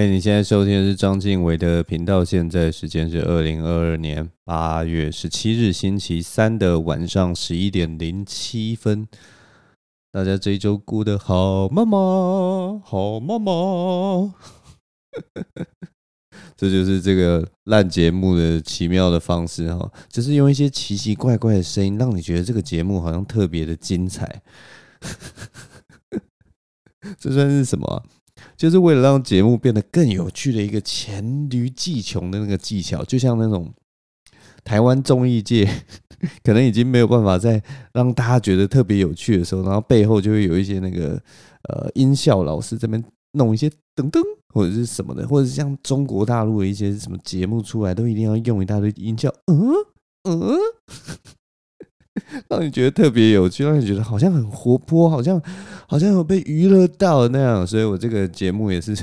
哎，你现在收听的是张晋唯的频道，现在时间是二零二二年八月十七日星期三的晚上十一点零七分。大家这一周过得好吗吗？好吗吗？这就是这个烂节目的奇妙的方式哈，就是用一些奇奇怪怪的声音，让你觉得这个节目好像特别的精彩。这算是什么？就是为了让节目变得更有趣的一个黔驴技穷的那个技巧，就像那种台湾综艺界 可能已经没有办法再让大家觉得特别有趣的时候，然后背后就会有一些那个呃音效老师这边弄一些噔噔或者是什么的，或者是像中国大陆的一些什么节目出来，都一定要用一大堆音效，嗯嗯。让你觉得特别有趣，让你觉得好像很活泼，好像好像有被娱乐到那样，所以我这个节目也是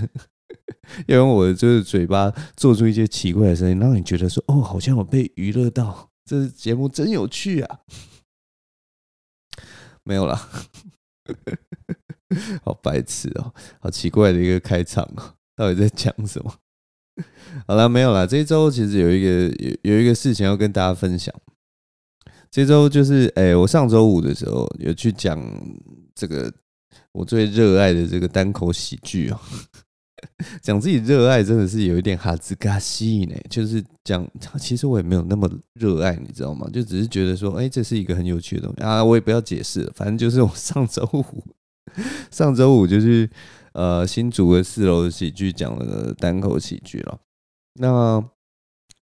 要用我就是嘴巴做出一些奇怪的声音，让你觉得说哦，好像有被娱乐到，这节目真有趣啊！没有啦，好白痴哦，好奇怪的一个开场哦，到底在讲什么？好了，没有啦，这一周其实有一个有有一个事情要跟大家分享。这周就是，哎，我上周五的时候有去讲这个我最热爱的这个单口喜剧哦。讲自己热爱真的是有一点哈兹嘎西呢，就是讲 其实我也没有那么热爱，你知道吗？就只是觉得说，哎，这是一个很有趣的东西啊，我也不要解释，反正就是我上周五，上周五就是呃新竹的四楼的喜剧讲了单口喜剧了，那。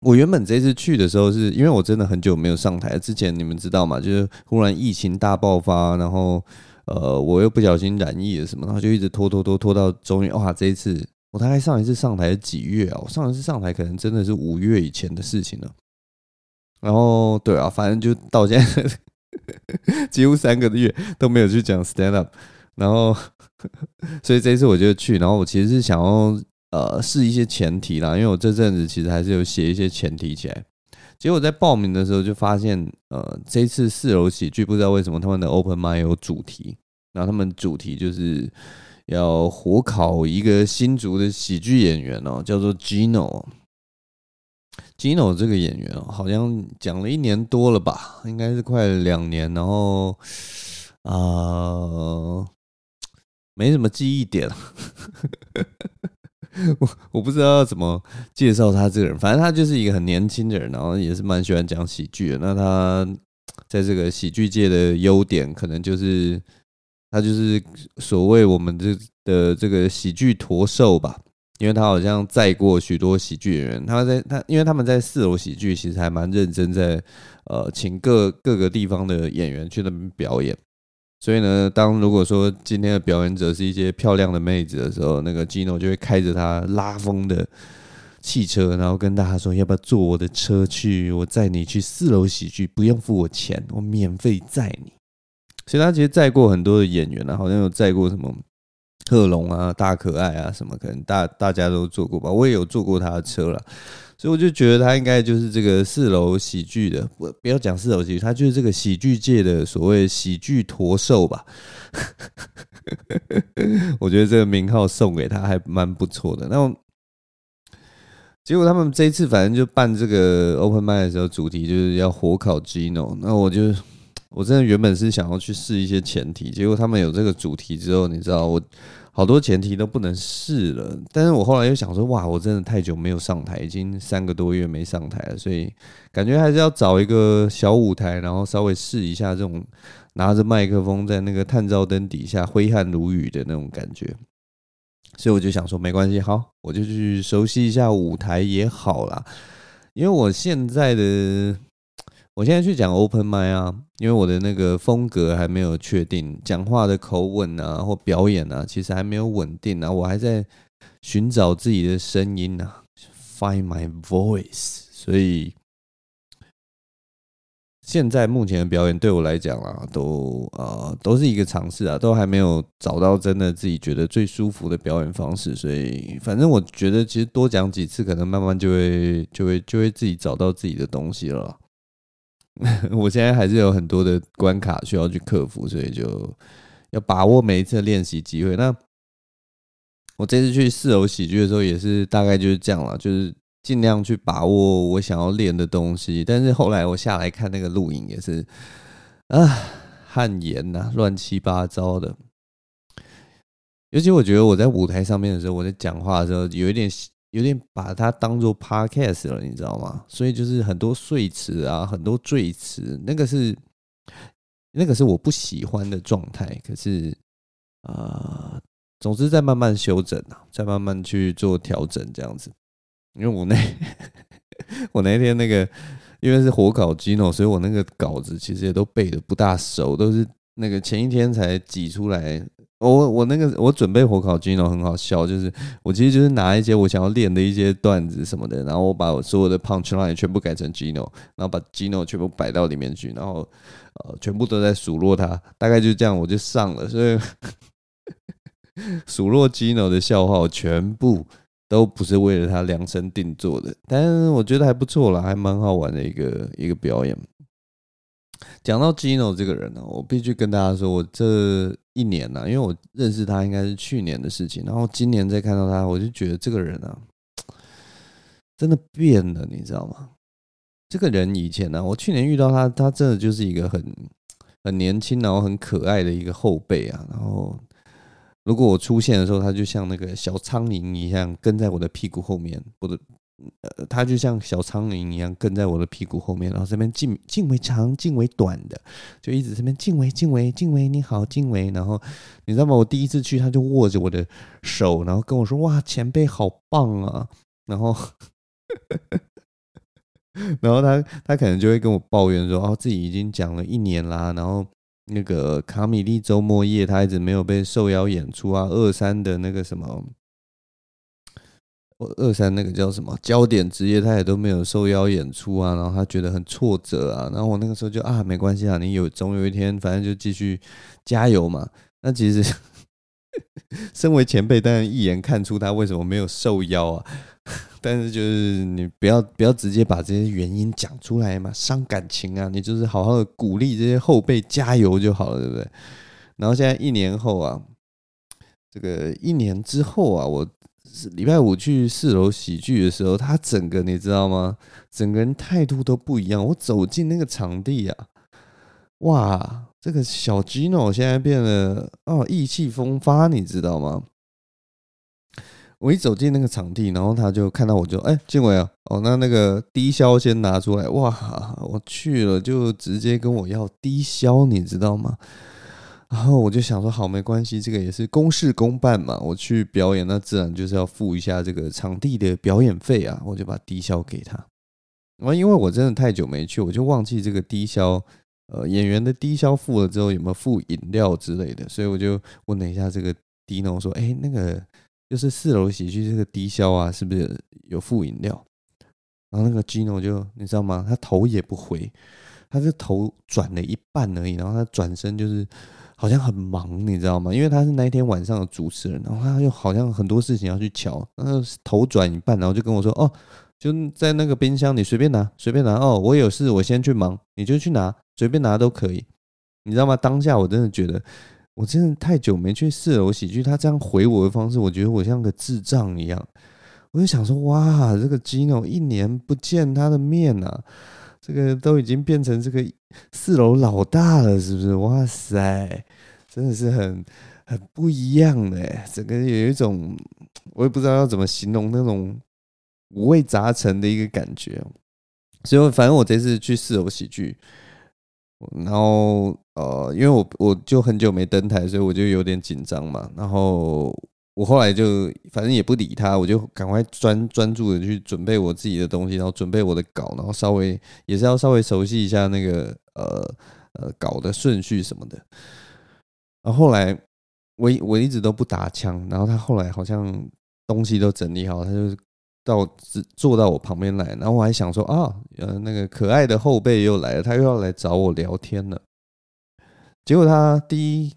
我原本这次去的时候，是因为我真的很久没有上台。之前你们知道吗？就是忽然疫情大爆发，然后呃，我又不小心染疫了什么，然后就一直拖拖拖拖到终于哇！这一次我大概上一次上台是几月啊？我上一次上台可能真的是五月以前的事情了。然后对啊，反正就到现在 几乎三个月都没有去讲 stand up。然后 所以这一次我就去，然后我其实是想要。呃，试一些前提啦，因为我这阵子其实还是有写一些前提起来。结果在报名的时候就发现，呃，这次四楼喜剧不知道为什么他们的 open mic 有主题，然后他们主题就是要火烤一个新竹的喜剧演员哦，叫做 Gino。Gino 这个演员哦，好像讲了一年多了吧，应该是快两年，然后啊、没什么记忆点了。我我不知道要怎么介绍他这个人，反正他就是一个很年轻的人，然后也是蛮喜欢讲喜剧的。那他在这个喜剧界的优点，可能就是他就是所谓我们这的这个喜剧驼兽吧，因为他好像载过许多喜剧演员。他在他因为他们在四楼喜剧其实还蛮认真在，在呃请各各个地方的演员去那边表演。所以呢，当如果说今天的表演者是一些漂亮的妹子的时候，那个 Gino 就会开着他拉风的汽车，然后跟大家说：“要不要坐我的车去？我载你去四楼喜剧，不用付我钱，我免费载你。”所以他其实载过很多的演员啊，好像有载过什么贺龙啊、大可爱啊什么，可能大大家都坐过吧。我也有坐过他的车了。所以我就觉得他应该就是这个四楼喜剧的，不不要讲四楼喜剧，他就是这个喜剧界的所谓喜剧驼兽吧。我觉得这个名号送给他还蛮不错的。那结果他们这一次反正就办这个 open m i 的时候，主题就是要火烤 Gino。那我就我真的原本是想要去试一些前提，结果他们有这个主题之后，你知道我。好多前提都不能试了，但是我后来又想说，哇，我真的太久没有上台，已经三个多月没上台了，所以感觉还是要找一个小舞台，然后稍微试一下这种拿着麦克风在那个探照灯底下挥汗如雨的那种感觉。所以我就想说，没关系，好，我就去熟悉一下舞台也好啦，因为我现在的。我现在去讲 open mic 啊，因为我的那个风格还没有确定，讲话的口吻啊或表演啊，其实还没有稳定啊，我还在寻找自己的声音啊，find my voice。所以现在目前的表演对我来讲啊，都呃都是一个尝试啊，都还没有找到真的自己觉得最舒服的表演方式。所以反正我觉得，其实多讲几次，可能慢慢就会就会就会自己找到自己的东西了。我现在还是有很多的关卡需要去克服，所以就要把握每一次练习机会。那我这次去四楼喜剧的时候，也是大概就是这样了，就是尽量去把握我想要练的东西。但是后来我下来看那个录影，也是啊，汗颜呐，乱七八糟的。尤其我觉得我在舞台上面的时候，我在讲话的时候，有一点有点把它当做 podcast 了，你知道吗？所以就是很多碎词啊，很多赘词，那个是那个是我不喜欢的状态。可是啊。呃总之，在慢慢修整啊，在慢慢去做调整，这样子。因为我那 我那天那个，因为是火烤 Gino，所以我那个稿子其实也都背的不大熟，都是那个前一天才挤出来。我我那个我准备火烤 Gino 很好笑，就是我其实就是拿一些我想要练的一些段子什么的，然后我把我所有的 punch line 全部改成 Gino，然后把 Gino 全部摆到里面去，然后呃全部都在数落他，大概就这样我就上了，所以。数落 Gino 的笑话我，全部都不是为了他量身定做的，但是我觉得还不错啦，还蛮好玩的一个一个表演。讲到 Gino 这个人呢，我必须跟大家说，我这一年呢，因为我认识他应该是去年的事情，然后今年再看到他，我就觉得这个人啊，真的变了，你知道吗？这个人以前呢，我去年遇到他，他真的就是一个很很年轻，然后很可爱的一个后辈啊，然后。如果我出现的时候，他就像那个小苍蝇一样跟在我的屁股后面，或者呃，他就像小苍蝇一样跟在我的屁股后面，然后这边静静为长，静为短的，就一直这边静为静为静为你好，静为。然后你知道吗？我第一次去，他就握着我的手，然后跟我说：“哇，前辈好棒啊！”然后，然后他他可能就会跟我抱怨说：“哦，自己已经讲了一年啦。”然后。那个卡米利周末夜，他一直没有被受邀演出啊。二三的那个什么，二三那个叫什么焦点职业，他也都没有受邀演出啊。然后他觉得很挫折啊。然后我那个时候就啊，没关系啊，你有总有一天，反正就继续加油嘛。那其实 身为前辈，当然一眼看出他为什么没有受邀啊。但是就是你不要不要直接把这些原因讲出来嘛，伤感情啊！你就是好好的鼓励这些后辈加油就好了，对不对？然后现在一年后啊，这个一年之后啊，我礼拜五去四楼喜剧的时候，他整个你知道吗？整个人态度都不一样。我走进那个场地啊，哇，这个小 G 呢现在变得哦意气风发，你知道吗？我一走进那个场地，然后他就看到我就哎，静伟啊，哦，那那个低消先拿出来，哇，我去了就直接跟我要低消，你知道吗？然后我就想说，好，没关系，这个也是公事公办嘛，我去表演，那自然就是要付一下这个场地的表演费啊，我就把低消给他。然后因为我真的太久没去，我就忘记这个低消，呃，演员的低消付了之后有没有付饮料之类的，所以我就问了一下这个 Dino 说，哎，那个。就是四楼喜剧这个低消啊，是不是有付饮料？然后那个 Gino 就你知道吗？他头也不回，他是头转了一半而已，然后他转身就是好像很忙，你知道吗？因为他是那一天晚上的主持人，然后他又好像很多事情要去瞧，然后头转一半，然后就跟我说：“哦，就在那个冰箱，你随便拿，随便拿。哦，我有事，我先去忙，你就去拿，随便拿都可以。”你知道吗？当下我真的觉得。我真的太久没去四楼喜剧，他这样回我的方式，我觉得我像个智障一样。我就想说，哇，这个 Gino 一年不见他的面啊，这个都已经变成这个四楼老大了，是不是？哇塞，真的是很很不一样的，整个有一种我也不知道要怎么形容那种五味杂陈的一个感觉。所以，反正我这次去四楼喜剧。然后呃，因为我我就很久没登台，所以我就有点紧张嘛。然后我后来就反正也不理他，我就赶快专专注的去准备我自己的东西，然后准备我的稿，然后稍微也是要稍微熟悉一下那个呃呃稿的顺序什么的。然后后来我我一直都不打枪，然后他后来好像东西都整理好，他就。到坐到我旁边来，然后我还想说啊，呃，那个可爱的后辈又来了，他又要来找我聊天了。结果他第一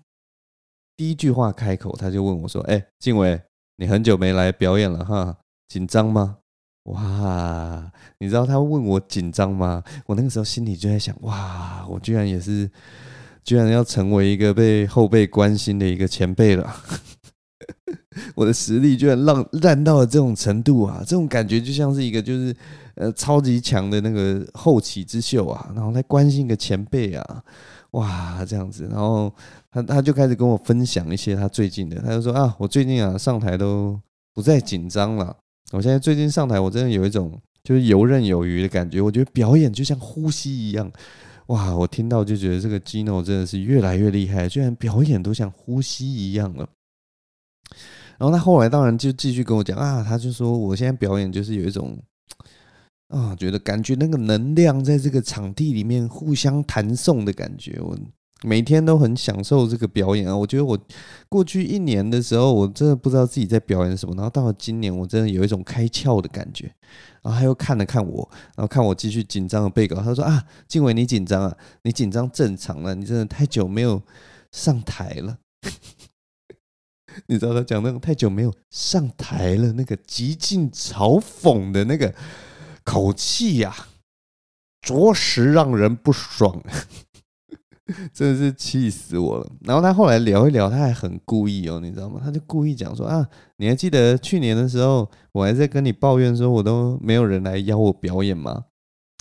第一句话开口，他就问我说：“哎，静伟，你很久没来表演了哈，紧张吗？”哇，你知道他问我紧张吗？我那个时候心里就在想：哇，我居然也是，居然要成为一个被后辈关心的一个前辈了。我的实力居然烂烂到了这种程度啊！这种感觉就像是一个就是呃超级强的那个后起之秀啊，然后来关心一个前辈啊，哇这样子，然后他他就开始跟我分享一些他最近的，他就说啊，我最近啊上台都不再紧张了，我现在最近上台我真的有一种就是游刃有余的感觉，我觉得表演就像呼吸一样，哇！我听到就觉得这个 Gino 真的是越来越厉害，居然表演都像呼吸一样了。然后他后来当然就继续跟我讲啊，他就说我现在表演就是有一种啊，觉得感觉那个能量在这个场地里面互相弹送的感觉，我每天都很享受这个表演啊。我觉得我过去一年的时候，我真的不知道自己在表演什么，然后到了今年，我真的有一种开窍的感觉。然后他又看了看我，然后看我继续紧张的背稿，他说啊，静伟你紧张啊，你紧张正常了，你真的太久没有上台了。你知道他讲那种太久没有上台了，那个极尽嘲讽的那个口气呀，着实让人不爽，真的是气死我了。然后他后来聊一聊，他还很故意哦，你知道吗？他就故意讲说啊，你还记得去年的时候，我还在跟你抱怨说，我都没有人来邀我表演吗？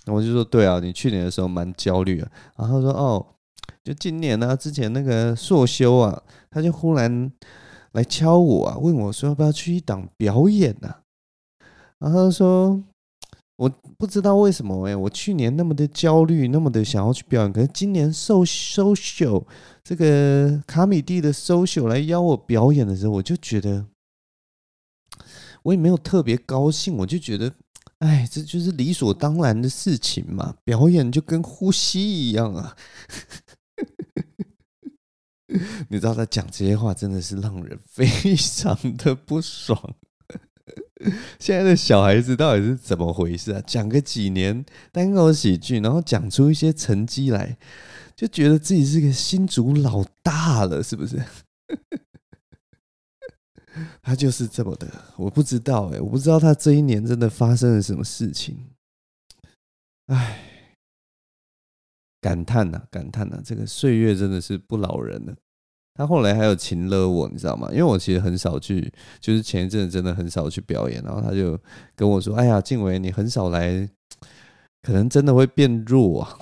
我就说对啊，你去年的时候蛮焦虑啊。然后他说哦，就今年呢，之前那个硕修啊，他就忽然。来敲我啊，问我说要不要去一档表演呢？然后他说我不知道为什么哎，我去年那么的焦虑，那么的想要去表演，可是今年 social 这个卡米蒂的 social 来邀我表演的时候，我就觉得我也没有特别高兴，我就觉得哎，这就是理所当然的事情嘛，表演就跟呼吸一样啊。你知道他讲这些话真的是让人非常的不爽。现在的小孩子到底是怎么回事啊？讲个几年单口喜剧，然后讲出一些成绩来，就觉得自己是个新竹老大了，是不是？他就是这么的，我不知道哎，我不知道他这一年真的发生了什么事情。哎。感叹呐，感叹呐，这个岁月真的是不饶人了。他后来还有情勒我，你知道吗？因为我其实很少去，就是前一阵真的很少去表演，然后他就跟我说：“哎呀，静伟，你很少来，可能真的会变弱啊。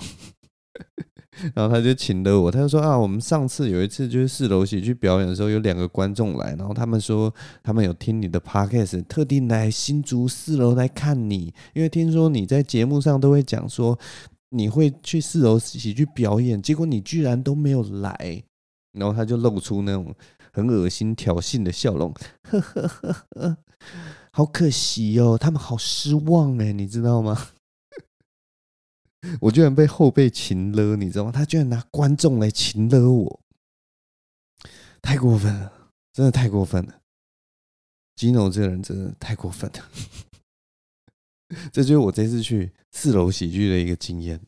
”然后他就情勒我，他就说：“啊，我们上次有一次就是四楼喜剧表演的时候，有两个观众来，然后他们说他们有听你的 podcast，特地来新竹四楼来看你，因为听说你在节目上都会讲说。”你会去四楼喜剧表演，结果你居然都没有来，然后他就露出那种很恶心挑衅的笑容，呵呵呵呵，好可惜哦，他们好失望哎，你知道吗？我居然被后辈情勒，你知道吗？他居然拿观众来情勒我，太过分了，真的太过分了。Gino 这个人真的太过分了。这就是我这次去四楼喜剧的一个经验，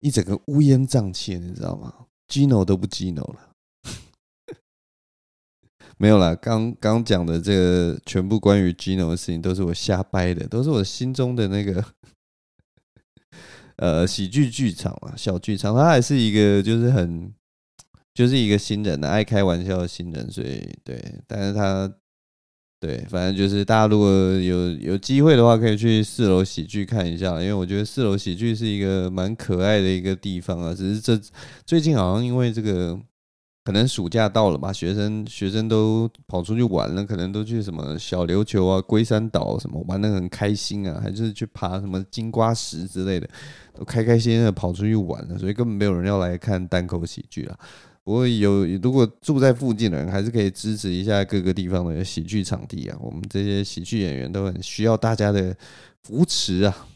一整个乌烟瘴气，你知道吗？Gino 都不 Gino 了，没有啦。刚刚讲的这个全部关于 Gino 的事情，都是我瞎掰的，都是我心中的那个呃喜剧剧场啊，小剧场。他还是一个就是很就是一个新人的爱开玩笑的新人，所以对，但是他。对，反正就是大家如果有有机会的话，可以去四楼喜剧看一下，因为我觉得四楼喜剧是一个蛮可爱的一个地方啊。只是这最近好像因为这个，可能暑假到了吧，学生学生都跑出去玩了，可能都去什么小琉球啊、龟山岛什么玩得很开心啊，还是去爬什么金瓜石之类的，都开开心心的跑出去玩了，所以根本没有人要来看单口喜剧了。不过有，如果住在附近的人，还是可以支持一下各个地方的喜剧场地啊。我们这些喜剧演员都很需要大家的扶持啊。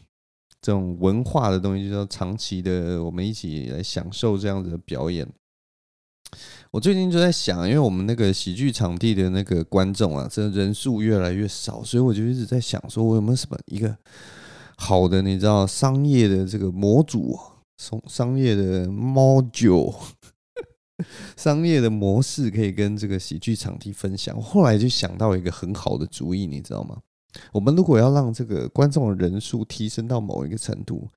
这种文化的东西，就要长期的，我们一起来享受这样子的表演。我最近就在想，因为我们那个喜剧场地的那个观众啊，这人数越来越少，所以我就一直在想，说我有没有什么一个好的，你知道，商业的这个模组，从商业的 module。商业的模式可以跟这个喜剧场地分享。后来就想到一个很好的主意，你知道吗？我们如果要让这个观众的人数提升到某一个程度，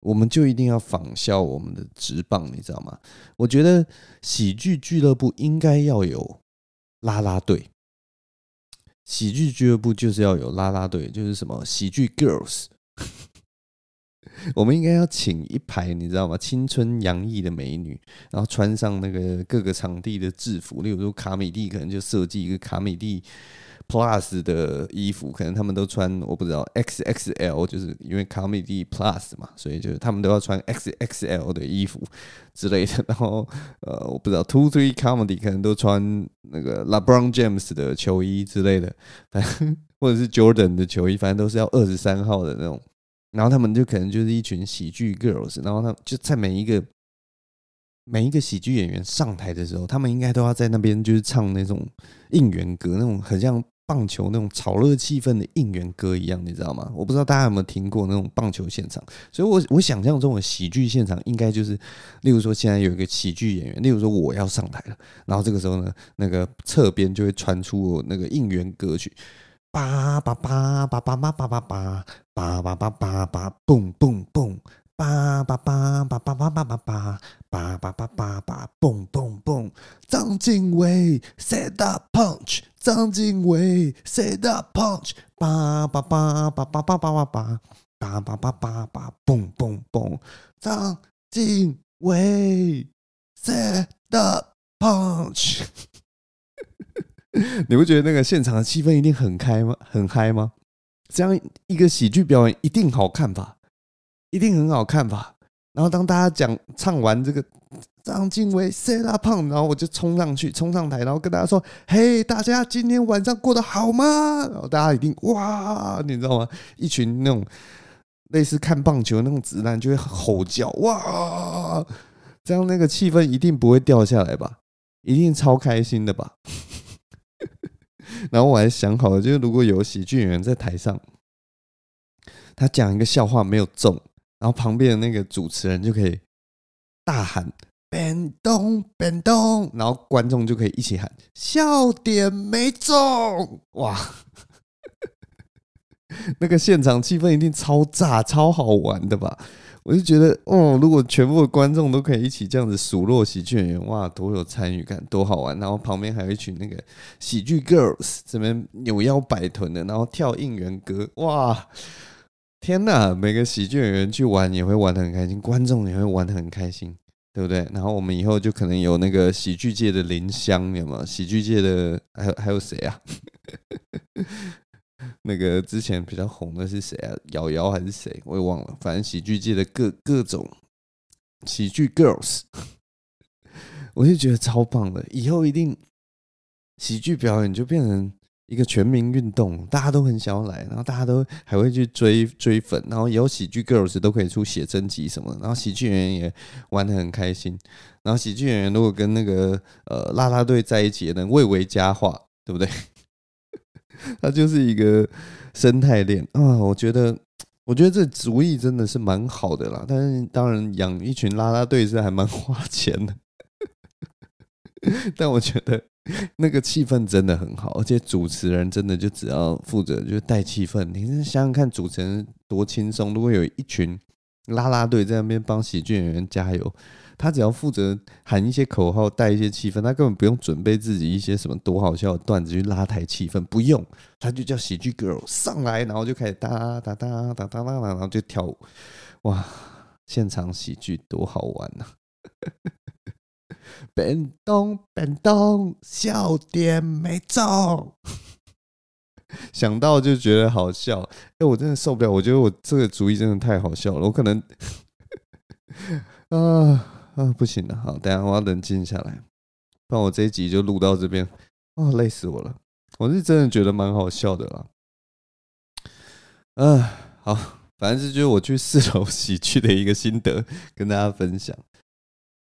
我们就一定要仿效我们的直棒，你知道吗？我觉得喜剧俱乐部应该要有拉拉队，喜剧俱乐部就是要有拉拉队，就是什么喜剧 girls。我们应该要请一排，你知道吗？青春洋溢的美女，然后穿上那个各个场地的制服。例如说，卡米蒂可能就设计一个卡米蒂 Plus 的衣服，可能他们都穿我不知道 XXL，就是因为卡米蒂 Plus 嘛，所以就是他们都要穿 XXL 的衣服之类的。然后呃，我不知道 Two Three Comedy 可能都穿那个 LeBron James 的球衣之类的，反正 或者是 Jordan 的球衣，反正都是要二十三号的那种。然后他们就可能就是一群喜剧 girls，然后他就在每一个每一个喜剧演员上台的时候，他们应该都要在那边就是唱那种应援歌，那种很像棒球那种炒热气氛的应援歌一样，你知道吗？我不知道大家有没有听过那种棒球现场，所以我我想象中的喜剧现场应该就是，例如说现在有一个喜剧演员，例如说我要上台了，然后这个时候呢，那个侧边就会传出那个应援歌曲。叭叭叭叭叭叭叭叭叭叭叭叭叭叭，嘣嘣嘣！叭叭叭叭叭叭叭叭叭叭叭叭叭叭，嘣嘣嘣！张敬伟 set the punch，张敬伟 set the punch，叭叭叭叭叭叭叭叭叭叭叭叭叭叭，嘣嘣嘣！张敬伟 set the punch。你不觉得那个现场的气氛一定很开吗？很嗨吗？这样一个喜剧表演一定好看吧？一定很好看吧？然后当大家讲唱完这个张经纬 set the punch，然后我就冲上去，冲上台，然后跟大家说：“嘿，大家今天晚上过得好吗？”然后大家一定哇，你知道吗？一群那种类似看棒球那种直男就会吼叫哇，这样那个气氛一定不会掉下来吧？一定超开心的吧？然后我还想好了，就是如果有喜剧演员在台上，他讲一个笑话没有中，然后旁边的那个主持人就可以大喊“变动变动”，然后观众就可以一起喊“笑点没中”，哇！那个现场气氛一定超炸、超好玩的吧？我就觉得，哦，如果全部的观众都可以一起这样子数落喜剧演员，哇，多有参与感，多好玩！然后旁边还有一群那个喜剧 girls，这边扭腰摆臀的，然后跳应援歌，哇，天哪！每个喜剧演员去玩也会玩得很开心，观众也会玩得很开心，对不对？然后我们以后就可能有那个喜剧界的林湘，有没有？喜剧界的还有还有谁啊？那个之前比较红的是谁啊？瑶瑶还是谁？我也忘了。反正喜剧界的各各种喜剧 girls，我就觉得超棒的。以后一定喜剧表演就变成一个全民运动，大家都很想要来，然后大家都还会去追追粉，然后以后喜剧 girls 都可以出写真集什么，然后喜剧演员也玩的很开心。然后喜剧演员如果跟那个呃啦啦队在一起，也能蔚为佳话，对不对？它就是一个生态链啊！我觉得，我觉得这主意真的是蛮好的啦。但是，当然养一群啦啦队是还蛮花钱的。但我觉得那个气氛真的很好，而且主持人真的就只要负责就带气氛。你想想看，主持人多轻松！如果有一群啦啦队在那边帮喜剧演员加油。他只要负责喊一些口号，带一些气氛，他根本不用准备自己一些什么多好笑的段子去拉抬气氛，不用，他就叫喜剧 girl 上来，然后就开始哒哒哒哒哒哒哒，然后就跳舞，哇，现场喜剧多好玩呐、啊！变动变动，笑点没中，想到就觉得好笑，哎，我真的受不了，我觉得我这个主意真的太好笑了，我可能 啊。啊，不行了，好，等下我要冷静下来，不然我这一集就录到这边，哦，累死我了，我是真的觉得蛮好笑的啦，嗯，好，反正这就是我去四楼喜剧的一个心得，跟大家分享。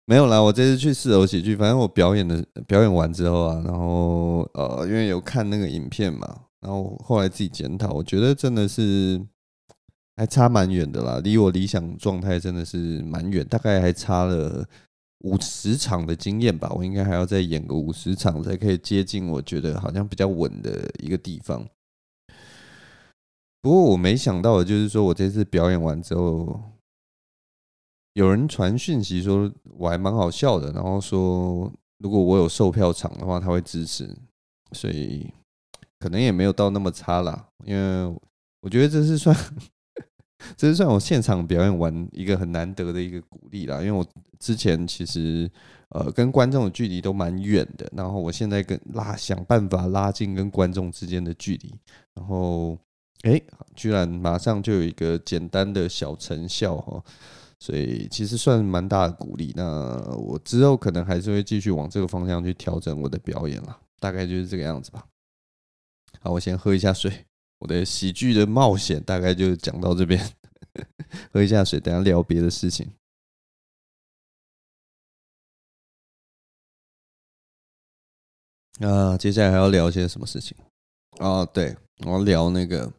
没有啦，我这次去四楼喜剧，反正我表演的表演完之后啊，然后呃，因为有看那个影片嘛，然后后来自己检讨，我觉得真的是。还差蛮远的啦，离我理想状态真的是蛮远，大概还差了五十场的经验吧。我应该还要再演个五十场，才可以接近我觉得好像比较稳的一个地方。不过我没想到的就是说，我这次表演完之后，有人传讯息说我还蛮好笑的，然后说如果我有售票场的话，他会支持，所以。可能也没有到那么差啦，因为我觉得这是算，这是算我现场表演完一个很难得的一个鼓励啦。因为我之前其实呃跟观众的距离都蛮远的，然后我现在跟拉想办法拉近跟观众之间的距离，然后哎，居然马上就有一个简单的小成效哈，所以其实算蛮大的鼓励。那我之后可能还是会继续往这个方向去调整我的表演啦，大概就是这个样子吧。好，我先喝一下水。我的喜剧的冒险大概就讲到这边，喝一下水，等下聊别的事情。啊，接下来还要聊些什么事情？哦，对，我要聊那个，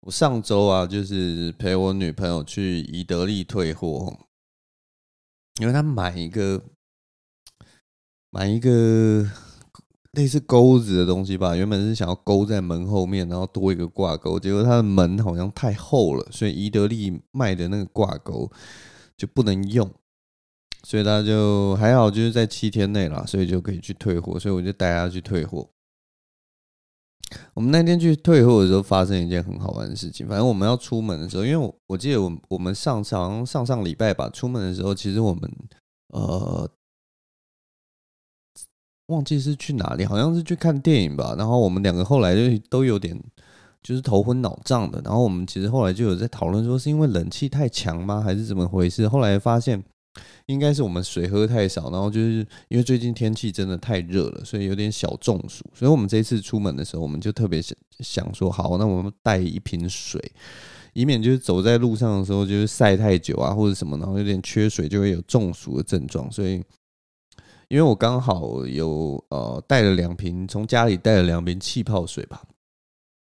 我上周啊，就是陪我女朋友去宜得利退货，因为她买一个，买一个。类似钩子的东西吧，原本是想要钩在门后面，然后多一个挂钩，结果它的门好像太厚了，所以宜得利卖的那个挂钩就不能用，所以他就还好，就是在七天内啦，所以就可以去退货，所以我就带他去退货。我们那天去退货的时候，发生一件很好玩的事情。反正我们要出门的时候，因为我我记得我我们上上上上礼拜吧，出门的时候，其实我们呃。忘记是去哪里，好像是去看电影吧。然后我们两个后来就都有点就是头昏脑胀的。然后我们其实后来就有在讨论说，是因为冷气太强吗，还是怎么回事？后来发现应该是我们水喝太少，然后就是因为最近天气真的太热了，所以有点小中暑。所以我们这次出门的时候，我们就特别想想说，好，那我们带一瓶水，以免就是走在路上的时候就是晒太久啊，或者什么，然后有点缺水，就会有中暑的症状。所以。因为我刚好有呃带了两瓶，从家里带了两瓶气泡水吧，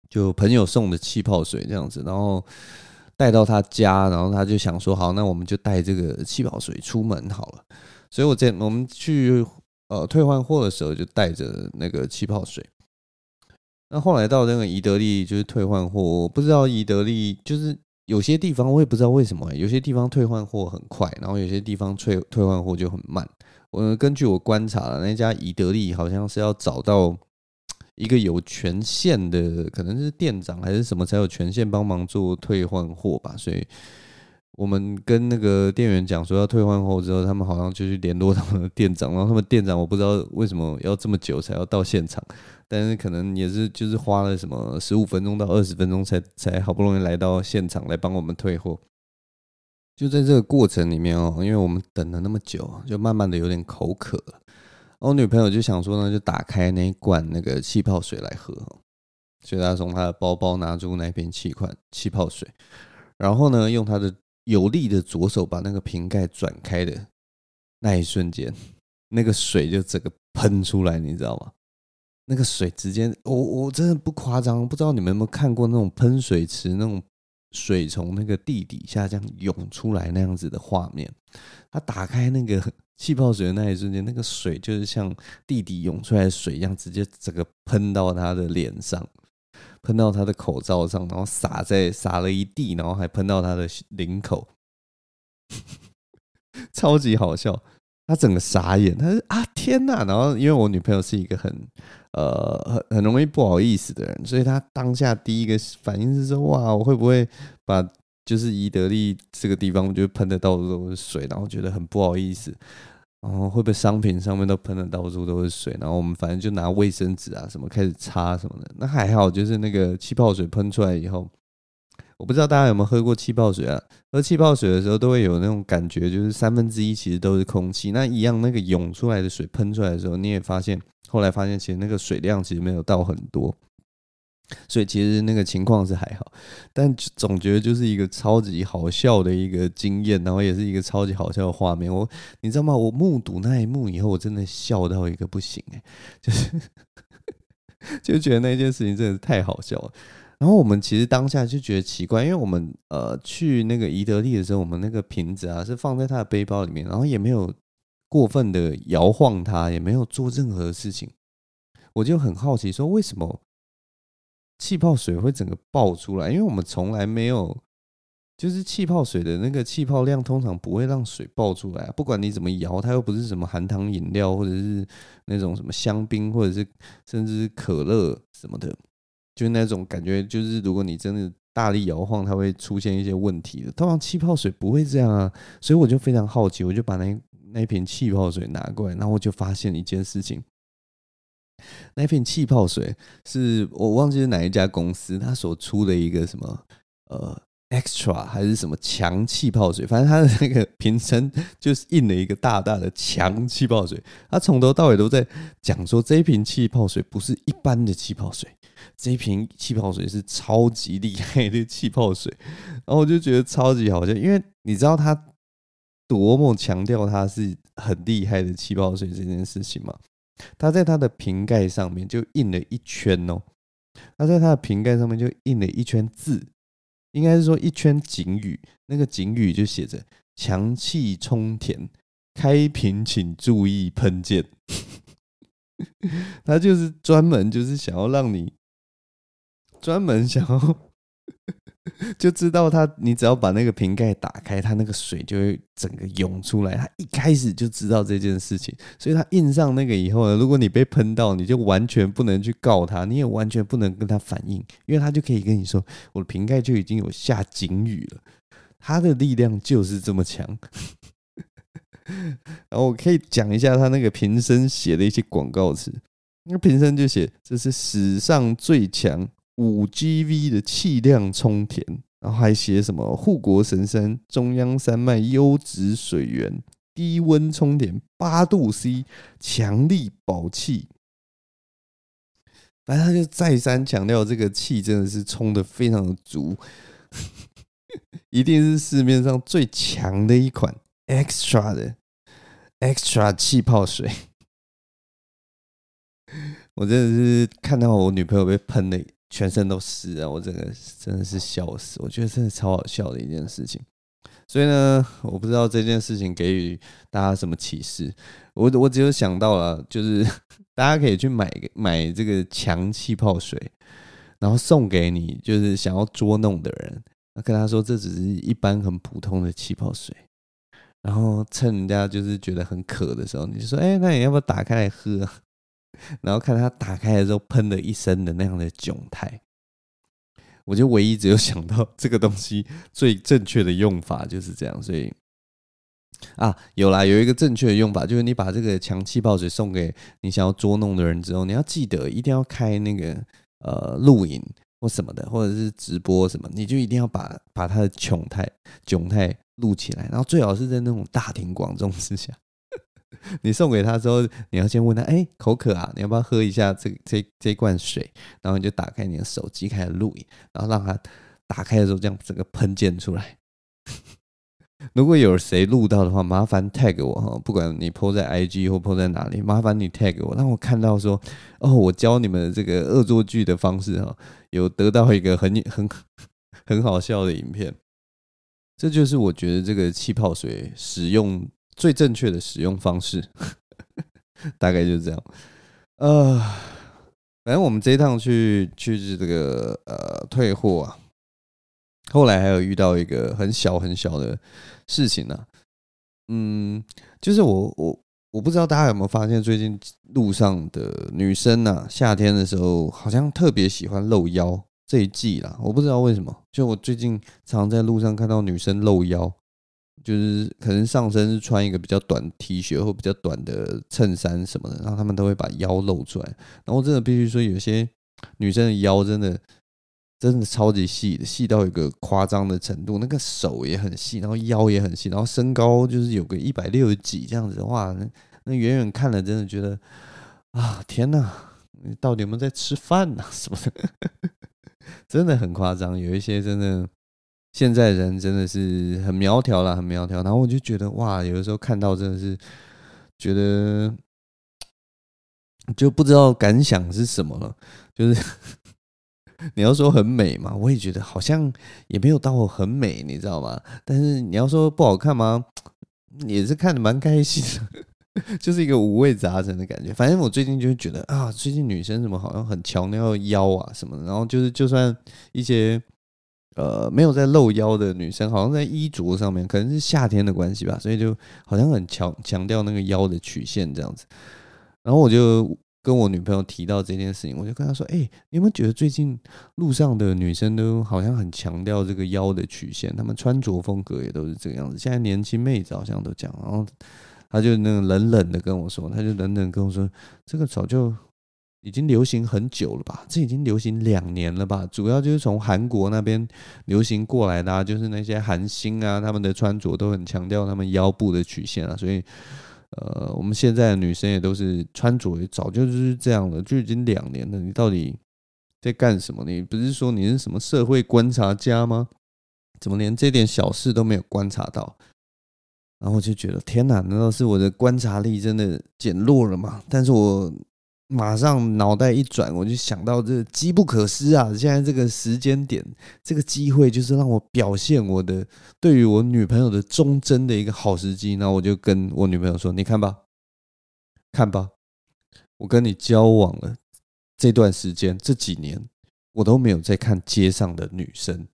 就朋友送的气泡水这样子，然后带到他家，然后他就想说好，那我们就带这个气泡水出门好了。所以我在我们去呃退换货的时候就带着那个气泡水。那后来到那个宜得利就是退换货，我不知道宜得利就是有些地方我也不知道为什么，有些地方退换货很快，然后有些地方退退换货就很慢。我根据我观察，那家宜得利好像是要找到一个有权限的，可能是店长还是什么才有权限帮忙做退换货吧。所以我们跟那个店员讲说要退换货之后，他们好像就去联络他们的店长，然后他们店长我不知道为什么要这么久才要到现场，但是可能也是就是花了什么十五分钟到二十分钟才才好不容易来到现场来帮我们退货。就在这个过程里面哦，因为我们等了那么久，就慢慢的有点口渴了。我女朋友就想说呢，就打开那一罐那个气泡水来喝，所以她从她的包包拿出那瓶气罐气泡水，然后呢，用她的有力的左手把那个瓶盖转开的那一瞬间，那个水就整个喷出来，你知道吗？那个水直接，我我真的不夸张，不知道你们有没有看过那种喷水池那种。水从那个地底下这样涌出来那样子的画面，他打开那个 气泡水的那一瞬间，那个水就是像地底涌出来的水一样，直接整个喷到他的脸上，喷到他的口罩上，然后洒在洒了一地，然后还喷到他的领口，超级好笑。他整个傻眼，他说啊天哪！然后因为我女朋友是一个很呃很很容易不好意思的人，所以他当下第一个反应是说哇，我会不会把就是宜得利这个地方就喷的到处都是水，然后觉得很不好意思，然后会不会商品上面都喷的到处都是水，然后我们反正就拿卫生纸啊什么开始擦什么的，那还好，就是那个气泡水喷出来以后。我不知道大家有没有喝过气泡水啊？喝气泡水的时候都会有那种感觉，就是三分之一其实都是空气。那一样那个涌出来的水喷出来的时候，你也发现，后来发现其实那个水量其实没有到很多，所以其实那个情况是还好。但总觉得就是一个超级好笑的一个经验，然后也是一个超级好笑的画面。我你知道吗？我目睹那一幕以后，我真的笑到一个不行哎，就是 就觉得那件事情真的是太好笑了。然后我们其实当下就觉得奇怪，因为我们呃去那个宜得利的时候，我们那个瓶子啊是放在他的背包里面，然后也没有过分的摇晃它，也没有做任何事情。我就很好奇说，为什么气泡水会整个爆出来？因为我们从来没有就是气泡水的那个气泡量通常不会让水爆出来，不管你怎么摇，它又不是什么含糖饮料或者是那种什么香槟或者是甚至是可乐什么的，就是那种感觉，就是如果你真的大力摇晃，它会出现一些问题的。通常气泡水不会这样啊，所以我就非常好奇，我就把那那瓶气泡水拿过来，然后我就发现一件事情，那瓶气泡水是我忘记是哪一家公司，它所出的一个什么呃。Extra 还是什么强气泡水，反正它的那个瓶身就是印了一个大大的强气泡水。它从头到尾都在讲说，这一瓶气泡水不是一般的气泡水，这瓶气泡水是超级厉害的气泡水。然后我就觉得超级好笑，因为你知道他多么强调它是很厉害的气泡水这件事情吗？他在他的瓶盖上面就印了一圈哦，他在他的瓶盖上面就印了一圈字。应该是说一圈警语，那个警语就写着“强气充填，开瓶请注意喷溅”。他就是专门就是想要让你专门想要。就知道他，你只要把那个瓶盖打开，它那个水就会整个涌出来。他一开始就知道这件事情，所以他印上那个以后呢，如果你被喷到，你就完全不能去告他，你也完全不能跟他反应，因为他就可以跟你说，我的瓶盖就已经有下警语了，他的力量就是这么强。然后我可以讲一下他那个瓶身写的一些广告词，那个瓶身就写这是史上最强。五 GV 的气量充填，然后还写什么护国神山中央山脉优质水源，低温充填八度 C，强力保气。反正他就再三强调，这个气真的是充的非常的足，一定是市面上最强的一款 Extra 的 Extra 气泡水。我真的是看到我女朋友被喷了。全身都湿啊！我真的真的是笑死，我觉得真的超好笑的一件事情。所以呢，我不知道这件事情给予大家什么启示。我我只有想到了，就是 大家可以去买买这个强气泡水，然后送给你就是想要捉弄的人，跟他说这只是一般很普通的气泡水，然后趁人家就是觉得很渴的时候，你就说：“哎，那你要不要打开来喝？”然后看他打开的时候喷了一身的那样的窘态，我就唯一只有想到这个东西最正确的用法就是这样，所以啊，有啦，有一个正确的用法，就是你把这个强气泡水送给你想要捉弄的人之后，你要记得一定要开那个呃录影或什么的，或者是直播什么，你就一定要把把他的窘态窘态录起来，然后最好是在那种大庭广众之下。你送给他之后，你要先问他，哎、口渴啊？你要不要喝一下这这这罐水？然后你就打开你的手机开始录影，然后让他打开的时候这样整个喷溅出来。如果有谁录到的话，麻烦 tag 我哈，不管你 po 在 IG 或 po 在哪里，麻烦你 tag 我，让我看到说，哦，我教你们这个恶作剧的方式哈，有得到一个很 很很好笑的影片。这就是我觉得这个气泡水使用。最正确的使用方式，大概就是这样。呃，反正我们这一趟去去这个呃退货啊，后来还有遇到一个很小很小的事情呢、啊。嗯，就是我我我不知道大家有没有发现，最近路上的女生呐、夏天的时候好像特别喜欢露腰。这一季啦，我不知道为什么，就我最近常在路上看到女生露腰。就是可能上身是穿一个比较短 T 恤或比较短的衬衫什么的，然后他们都会把腰露出来。然后真的必须说，有些女生的腰真的真的超级细的，细到一个夸张的程度。那个手也很细，然后腰也很细，然后身高就是有个一百六十几这样子的话，那那远远看了真的觉得啊，天哪，到底有没有在吃饭呢？什么的，真的很夸张。有一些真的。现在人真的是很苗条了，很苗条。然后我就觉得哇，有的时候看到真的是觉得就不知道感想是什么了。就是你要说很美嘛，我也觉得好像也没有到很美，你知道吗？但是你要说不好看吗？也是看得蛮开心的，就是一个五味杂陈的感觉。反正我最近就觉得啊，最近女生怎么好像很强调腰啊什么的。然后就是就算一些。呃没有在露腰的女生，好像在衣着上面，可能是夏天的关系吧，所以就好像很强强调那个腰的曲线这样子。然后我就跟我女朋友提到这件事情，我就跟她说：“哎、你有没有觉得最近路上的女生都好像很强调这个腰的曲线？她们穿着风格也都是这个样子。现在年轻妹子好像都这样。”然后她就那个冷冷的跟我说：“她就冷冷跟我说，这个早就已经流行很久了吧？这已经流行两年了吧？主要就是从韩国那边流行过来的，啊，就是那些韩星啊，他们的穿着都很强调他们腰部的曲线啊，所以。”呃，我们现在的女生也都是穿着也早就是这样了，就已经两年了。你到底在干什么？你不是说你是什么社会观察家吗？怎么连这点小事都没有观察到？然后我就觉得天哪，难道是我的观察力真的减弱了吗？但是我。马上脑袋一转，我就想到这机不可失啊！现在这个时间点，这个机会就是让我表现我的对于我女朋友的忠贞的一个好时机。那我就跟我女朋友说：“你看吧，看吧，我跟你交往了这段时间，这几年我都没有在看街上的女生，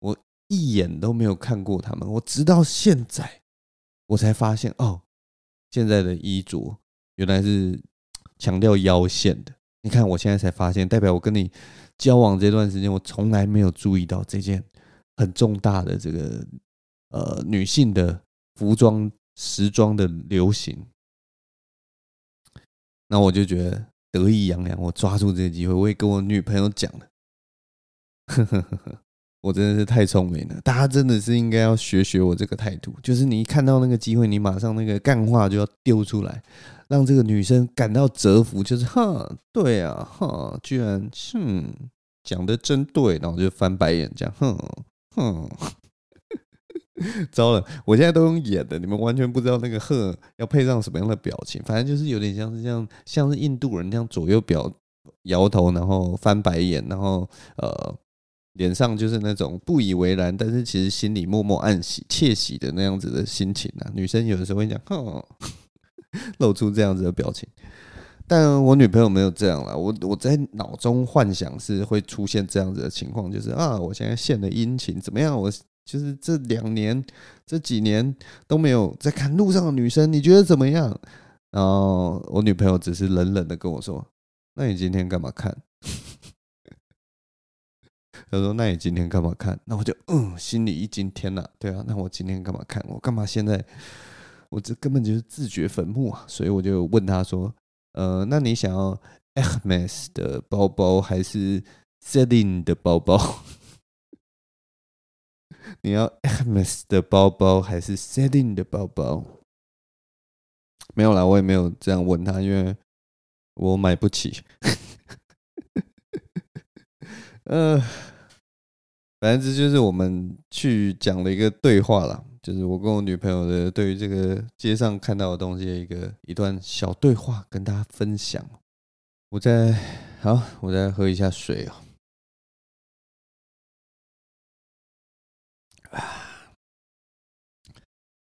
我一眼都没有看过她们。我直到现在，我才发现哦，现在的衣着原来是。”强调腰线的，你看我现在才发现，代表我跟你交往这段时间，我从来没有注意到这件很重大的这个呃女性的服装时装的流行。那我就觉得得意洋洋，我抓住这个机会，我也跟我女朋友讲了。呵呵呵呵，我真的是太聪明了，大家真的是应该要学学我这个态度，就是你一看到那个机会，你马上那个干话就要丢出来。让这个女生感到折服，就是哈，对啊，哈，居然，哼，讲的真对，然后就翻白眼，这样，哼，哼，糟了，我现在都用演的，你们完全不知道那个哼要配上什么样的表情，反正就是有点像是这样，像是印度人这样左右表摇头，然后翻白眼，然后呃，脸上就是那种不以为然，但是其实心里默默暗喜、窃喜的那样子的心情啊。女生有的时候会讲，哼。露出这样子的表情，但我女朋友没有这样啦。我我在脑中幻想是会出现这样子的情况，就是啊，我现在献了殷勤，怎么样？我就是这两年、这几年都没有在看路上的女生，你觉得怎么样？然后我女朋友只是冷冷的跟我说：“那你今天干嘛看？”他说：“那你今天干嘛看？”那我就嗯，心里一惊，天哪，对啊，那我今天干嘛看？我干嘛现在？我这根本就是自掘坟墓啊！所以我就问他说：“呃，那你想要 Hermes 的包包还是 Celine 的包包？你要 Hermes 的包包还是 Celine 的包包？”没有啦，我也没有这样问他，因为我买不起。呃，反正这就是我们去讲的一个对话了。就是我跟我女朋友的对于这个街上看到的东西的一个一段小对话，跟大家分享。我再好，我再喝一下水啊。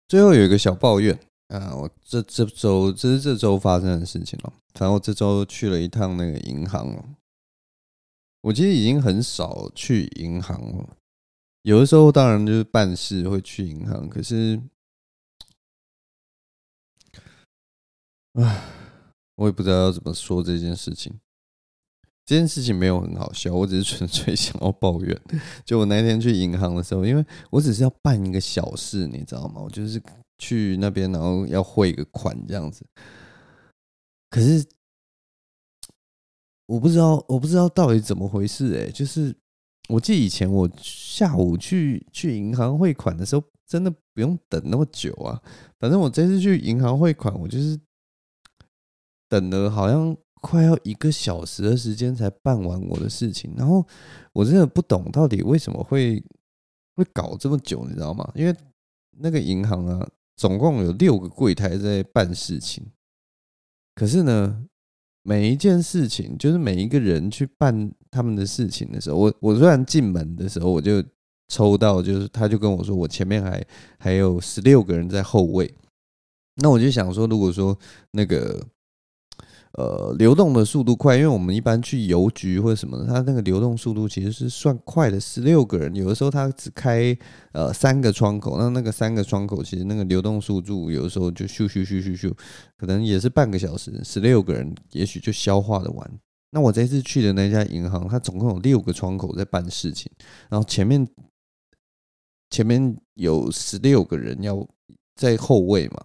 最后有一个小抱怨啊，我这这周这是这周发生的事情了。反正我这周去了一趟那个银行，我其实已经很少去银行了。有的时候当然就是办事会去银行，可是，唉，我也不知道要怎么说这件事情。这件事情没有很好笑，我只是纯粹想要抱怨。就我那天去银行的时候，因为我只是要办一个小事，你知道吗？我就是去那边，然后要汇个款这样子。可是我不知道，我不知道到底怎么回事欸，就是。我记得以前我下午去去银行汇款的时候，真的不用等那么久啊。反正我这次去银行汇款，我就是等了好像快要一个小时的时间才办完我的事情。然后我真的不懂到底为什么会会搞这么久，你知道吗？因为那个银行啊，总共有六个柜台在办事情，可是呢。每一件事情，就是每一个人去办他们的事情的时候，我我虽然进门的时候我就抽到，就是他就跟我说，我前面还还有十六个人在后位。那我就想说，如果说那个呃流动的速度快，因为我们一般去邮局或者什么，它那个流动速度其实是算快的。十六个人，有的时候他只开呃三个窗口，那那个三个窗口其实那个流动速度有的时候就咻咻咻咻咻，可能也是半个小时，十六个人也许就消化的完。那我这次去的那家银行，它总共有六个窗口在办事情，然后前面前面有十六个人要在后位嘛。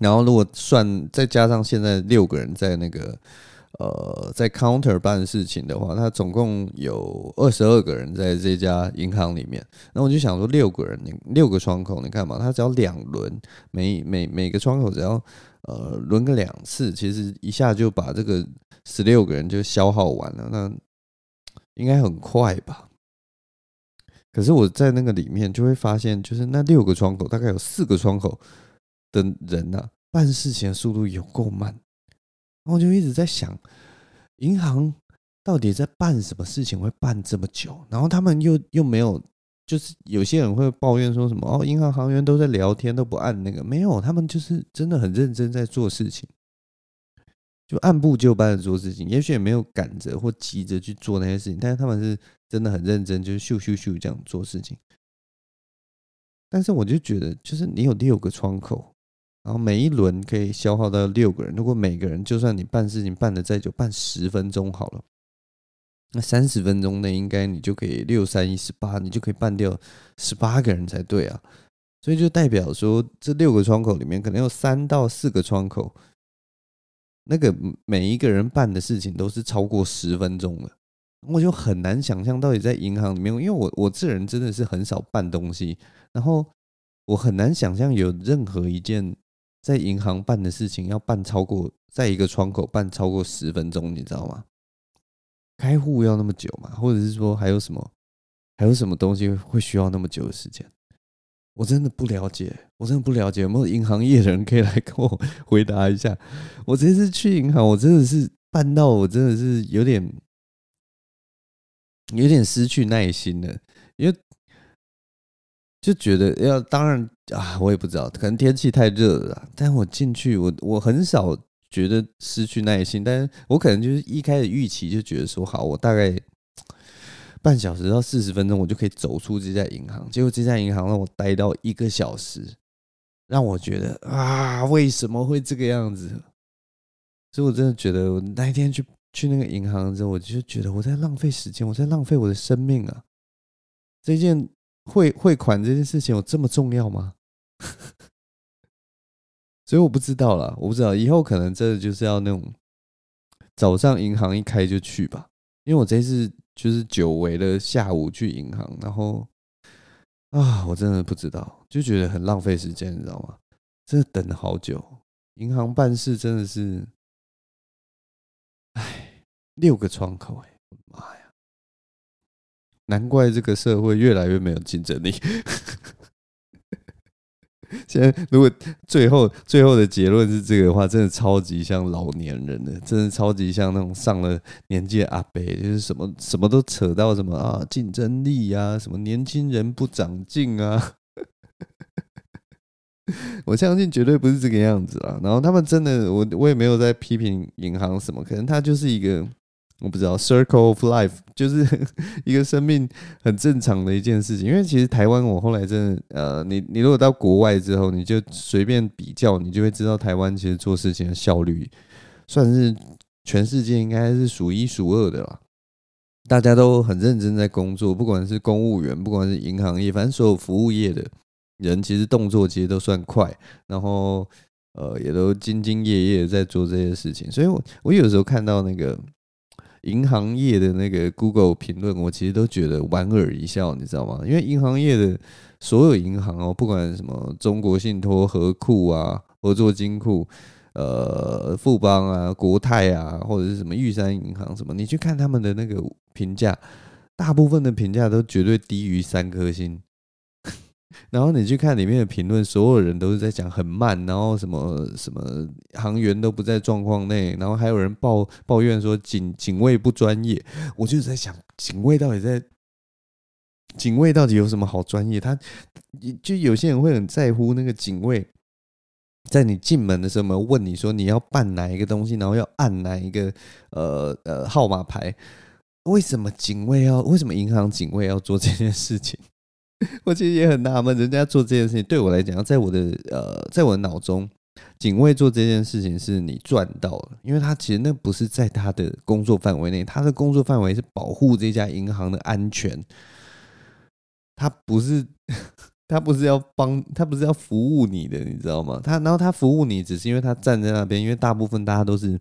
然后，如果算再加上现在六个人在那个呃在 counter 办事情的话，他总共有二十二个人在这家银行里面。那我就想说，六个人，你六个窗口，你看嘛，他只要两轮，每每每个窗口只要呃轮个两次，其实一下就把这个十六个人就消耗完了。那应该很快吧？可是我在那个里面就会发现，就是那六个窗口大概有四个窗口。的人呐、啊，办事情的速度有够慢，然后我就一直在想，银行到底在办什么事情会办这么久？然后他们又又没有，就是有些人会抱怨说什么哦，银行行员都在聊天，都不按那个，没有，他们就是真的很认真在做事情，就按部就班的做事情，也许也没有赶着或急着去做那些事情，但是他们是真的很认真，就是咻咻咻这样做事情。但是我就觉得，就是你有六个窗口。然后每一轮可以消耗到六个人。如果每个人就算你办事情办得再久，办十分钟好了，那三十分钟内应该你就可以六三一十八，你就可以办掉十八个人才对啊。所以就代表说，这六个窗口里面可能有三到四个窗口，那个每一个人办的事情都是超过十分钟的。我就很难想象到底在银行里面，因为我我这人真的是很少办东西，然后我很难想象有任何一件。在银行办的事情要办超过，在一个窗口办超过十分钟，你知道吗？开户要那么久吗？或者是说还有什么，还有什么东西会需要那么久的时间？我真的不了解，我真的不了解。有没有银行业的人可以来跟我 回答一下？我这次去银行，我真的是办到我真的是有点有点失去耐心了，因为。就觉得要，当然啊，我也不知道，可能天气太热了。但我进去，我我很少觉得失去耐心，但是我可能就是一开始预期就觉得说，好，我大概半小时到四十分钟，我就可以走出这家银行。结果这家银行让我待到一个小时，让我觉得啊，为什么会这个样子？所以我真的觉得，我那一天去去那个银行之后，我就觉得我在浪费时间，我在浪费我的生命啊！这件。汇汇款这件事情有这么重要吗？所以我不知道啦，我不知道以后可能真的就是要那种早上银行一开就去吧，因为我这次就是久违的下午去银行，然后啊，我真的不知道，就觉得很浪费时间，你知道吗？真的等了好久，银行办事真的是，哎，六个窗口，哎，我的妈！难怪这个社会越来越没有竞争力。现在如果最后最后的结论是这个的话，真的超级像老年人的，真的超级像那种上了年纪的阿伯，就是什么什么都扯到什么啊竞争力啊，什么年轻人不长进啊。我相信绝对不是这个样子啦。然后他们真的，我我也没有在批评银行什么，可能他就是一个。我不知道，Circle of Life 就是一个生命很正常的一件事情。因为其实台湾，我后来真的，呃，你你如果到国外之后，你就随便比较，你就会知道台湾其实做事情的效率算是全世界应该是数一数二的啦。大家都很认真在工作，不管是公务员，不管是银行业，反正所有服务业的人，其实动作其实都算快，然后呃，也都兢兢业业在做这些事情。所以我我有时候看到那个。银行业的那个 Google 评论，我其实都觉得莞尔一笑，你知道吗？因为银行业的所有银行哦，不管什么中国信托、合库啊、合作金库、呃、富邦啊、国泰啊，或者是什么玉山银行什么，你去看他们的那个评价，大部分的评价都绝对低于三颗星。然后你去看里面的评论，所有人都是在讲很慢，然后什么什么行员都不在状况内，然后还有人抱抱怨说警警卫不专业。我就在想，警卫到底在警卫到底有什么好专业？他就有些人会很在乎那个警卫在你进门的时候，问你说你要办哪一个东西，然后要按哪一个呃呃号码牌？为什么警卫要？为什么银行警卫要做这件事情？我其实也很纳闷，人家做这件事情对我来讲，在我的呃，在我的脑中，警卫做这件事情是你赚到了，因为他其实那不是在他的工作范围内，他的工作范围是保护这家银行的安全，他不是 他不是要帮他不是要服务你的，你知道吗？他然后他服务你，只是因为他站在那边，因为大部分大家都是。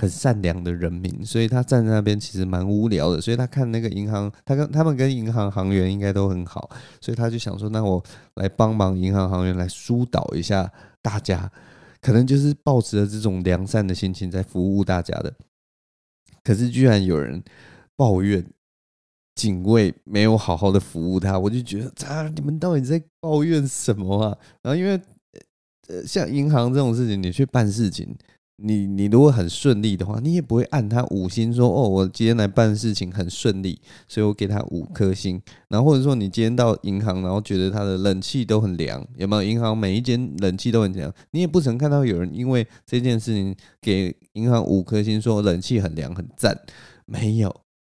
很善良的人民，所以他站在那边其实蛮无聊的。所以他看那个银行，他跟他们跟银行行员应该都很好，所以他就想说，那我来帮忙银行行员来疏导一下大家，可能就是抱持着这种良善的心情在服务大家的。可是居然有人抱怨警卫没有好好的服务他，我就觉得啊，你们到底在抱怨什么啊？然后因为呃，像银行这种事情，你去办事情。你你如果很顺利的话，你也不会按他五星说哦，我今天来办事情很顺利，所以我给他五颗星。然后或者说你今天到银行，然后觉得他的冷气都很凉，有没有？银行每一间冷气都很凉，你也不曾看到有人因为这件事情给银行五颗星，说冷气很凉很赞，没有。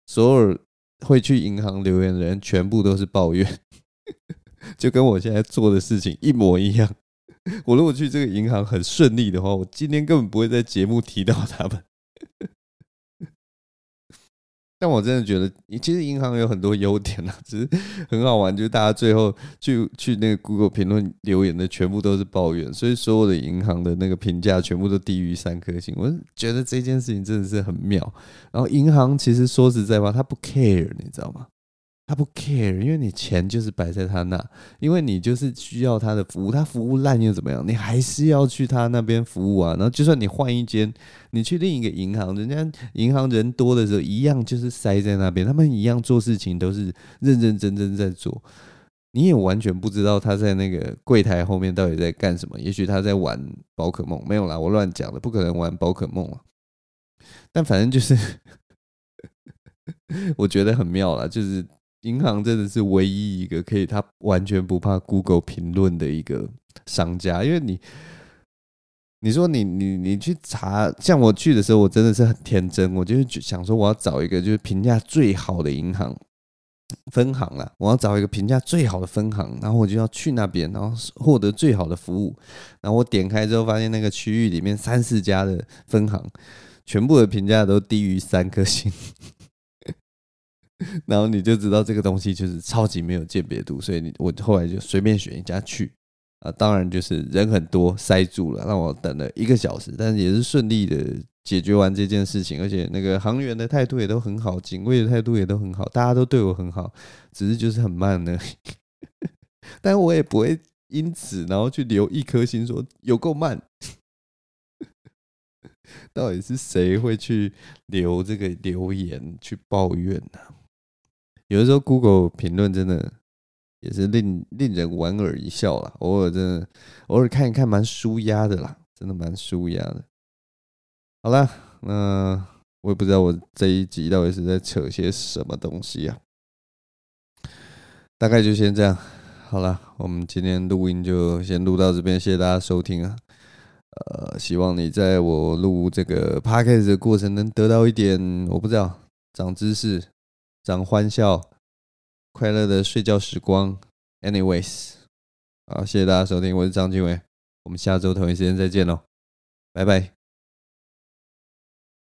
所有会去银行留言的人，全部都是抱怨，就跟我现在做的事情一模一样。我如果去这个银行很顺利的话，我今天根本不会在节目提到他们。但我真的觉得，其实银行有很多优点啊，只是很好玩，就是大家最后去去那个 Google 评论留言的全部都是抱怨，所以所有的银行的那个评价全部都低于三颗星。我觉得这件事情真的是很妙。然后银行其实说实在话，他不 care，你知道吗？他不 care，因为你钱就是摆在他那，因为你就是需要他的服务，他服务烂又怎么样？你还是要去他那边服务啊。然后就算你换一间，你去另一个银行，人家银行人多的时候，一样就是塞在那边，他们一样做事情都是认认真真在做。你也完全不知道他在那个柜台后面到底在干什么，也许他在玩宝可梦，没有啦，我乱讲的，不可能玩宝可梦啊。但反正就是，我觉得很妙啦，就是。银行真的是唯一一个可以他完全不怕 Google 评论的一个商家，因为你，你说你你你去查，像我去的时候，我真的是很天真，我就是想说我要找一个就是评价最好的银行分行啦，我要找一个评价最好的分行，然后我就要去那边，然后获得最好的服务，然后我点开之后发现那个区域里面三四家的分行，全部的评价都低于三颗星。然后你就知道这个东西就是超级没有鉴别度，所以你我后来就随便选一家去啊，当然就是人很多塞住了，让我等了一个小时，但是也是顺利的解决完这件事情，而且那个行员的态度也都很好，警卫的态度也都很好，大家都对我很好，只是就是很慢呢。但我也不会因此然后去留一颗心说有够慢，到底是谁会去留这个留言去抱怨呢？有的时候，Google 评论真的也是令令人莞尔一笑啦。偶尔真的，偶尔看一看，蛮舒压的啦，真的蛮舒压的。好了，那我也不知道我这一集到底是在扯些什么东西啊。大概就先这样。好了，我们今天录音就先录到这边，谢谢大家收听啊。呃，希望你在我录这个 Podcast 的过程能得到一点，我不知道，长知识。长欢笑，快乐的睡觉时光。Anyways，好，谢谢大家收听，我是张俊伟，我们下周同一时间再见喽，拜拜。